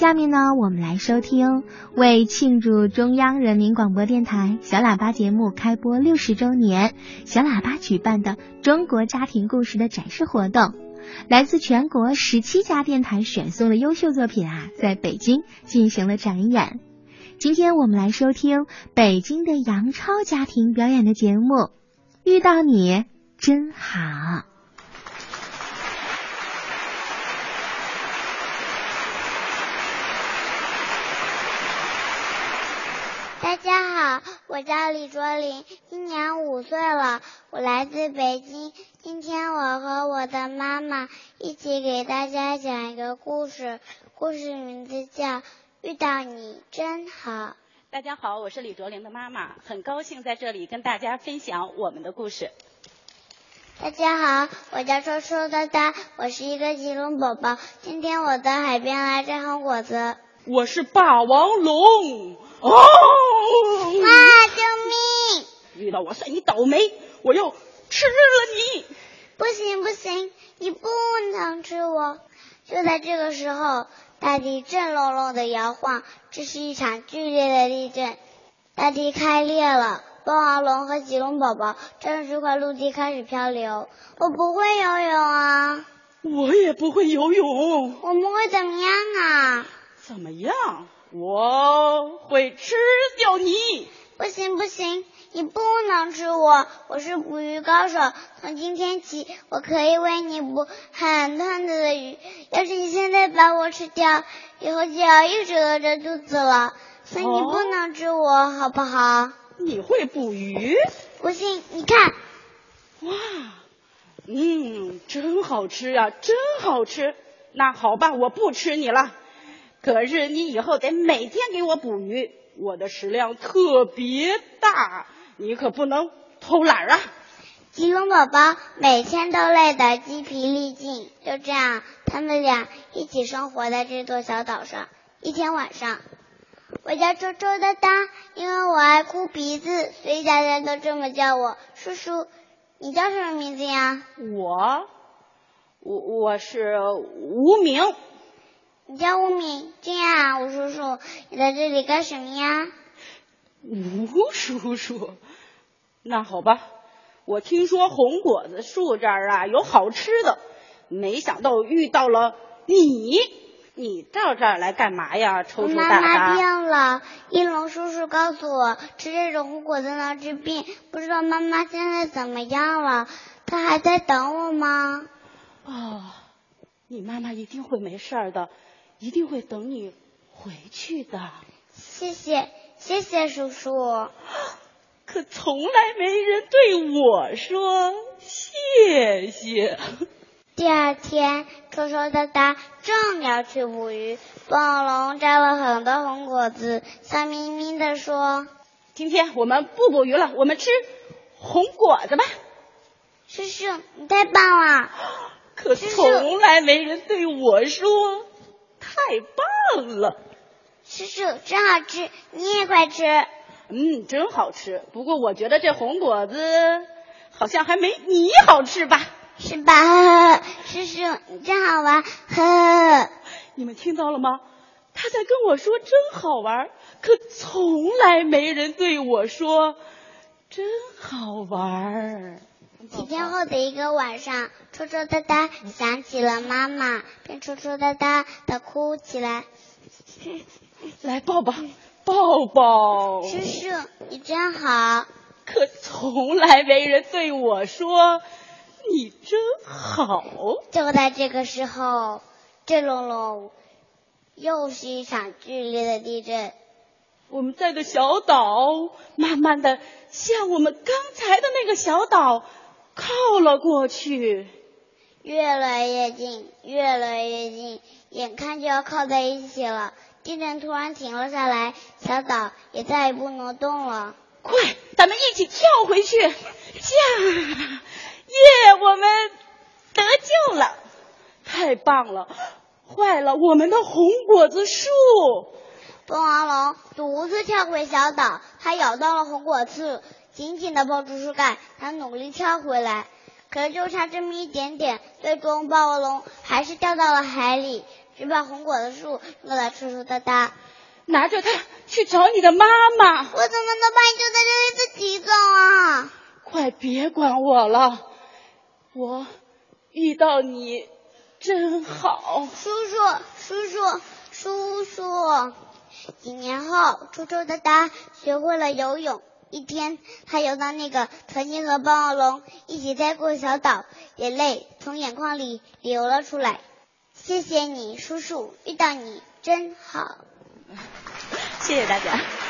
下面呢，我们来收听为庆祝中央人民广播电台小喇叭节目开播六十周年，小喇叭举办的中国家庭故事的展示活动。来自全国十七家电台选送的优秀作品啊，在北京进行了展演。今天我们来收听北京的杨超家庭表演的节目，《遇到你真好》。大家好，我叫李卓林，今年五岁了，我来自北京。今天我和我的妈妈一起给大家讲一个故事，故事名字叫《遇到你真好》。大家好，我是李卓林的妈妈，很高兴在这里跟大家分享我们的故事。大家好，我叫臭臭哒哒，我是一个吉隆宝宝。今天我到海边来摘红果子。我是霸王龙。哦！妈，救命！遇到我算你倒霉，我要吃了你！不行不行，你不能吃我！就在这个时候，大地震隆隆的摇晃，这是一场剧烈的地震，大地开裂了，霸王龙和棘龙宝宝站着这块陆地开始漂流。我不会游泳啊！我也不会游泳。我们会怎么样啊？怎么样？我会吃掉你！不行不行，你不能吃我！我是捕鱼高手，从今天起，我可以为你捕很多很多的鱼。要是你现在把我吃掉，以后就要一直饿着肚子了。所以你不能吃我，好不好？你会捕鱼？不信你看。哇，嗯，真好吃呀，真好吃！那好吧，我不吃你了。可是你以后得每天给我捕鱼，我的食量特别大，你可不能偷懒啊！吉龙宝宝每天都累得筋疲力尽，就这样，他们俩一起生活在这座小岛上。一天晚上，我叫周周哒哒，因为我爱哭鼻子，所以大家都这么叫我。叔叔，你叫什么名字呀？我，我我是无名。你叫吴敏，这样啊，吴叔叔，你在这里干什么呀？吴叔叔，那好吧，我听说红果子树这儿啊有好吃的，没想到遇到了你，你到这儿来干嘛呀？抽。妈妈病了，一龙叔叔告诉我吃这种红果子能治病，不知道妈妈现在怎么样了？她还在等我吗？哦，你妈妈一定会没事的。一定会等你回去的。谢谢，谢谢叔叔。可从来没人对我说谢谢。第二天，臭臭哒哒正要去捕鱼，暴龙摘了很多红果子，笑眯眯的说：“今天我们不捕鱼了，我们吃红果子吧。”叔叔，你太棒了。可从来没人对我说。太棒了，叔叔真好吃，你也快吃。嗯，真好吃。不过我觉得这红果子好像还没你好吃吧？是吧？叔叔你真好玩。呵，你们听到了吗？他在跟我说真好玩，可从来没人对我说真好玩。几天后的一个晚上，抽抽哒哒想起了妈妈，便抽抽哒哒的哭起来。来抱抱，抱抱。叔叔，你真好。可从来没人对我说你真好。就在这个时候，震隆隆，又是一场剧烈的地震。我们在的小岛，慢慢的向我们刚才的那个小岛。靠了过去，越来越近，越来越近，眼看就要靠在一起了。地震突然停了下来，小岛也再也不能动了。快，咱们一起跳回去！驾，耶，我们得救了，太棒了！坏了，我们的红果子树！凤凰龙独自跳回小岛，它咬到了红果子。紧紧的抱住树干，他努力跳回来，可是就差这么一点点，最终霸王龙还是掉到了海里。只把红果子树弄来抽抽搭搭。拿着它去找你的妈妈。我怎么能把你丢在这里自己走啊？快别管我了，我遇到你真好。叔叔，叔叔，叔叔。几年后，抽抽搭搭学会了游泳。一天，他游到那个曾经和霸王龙一起待过的小岛，眼泪从眼眶里流了出来。谢谢你，叔叔，遇到你真好。谢谢大家。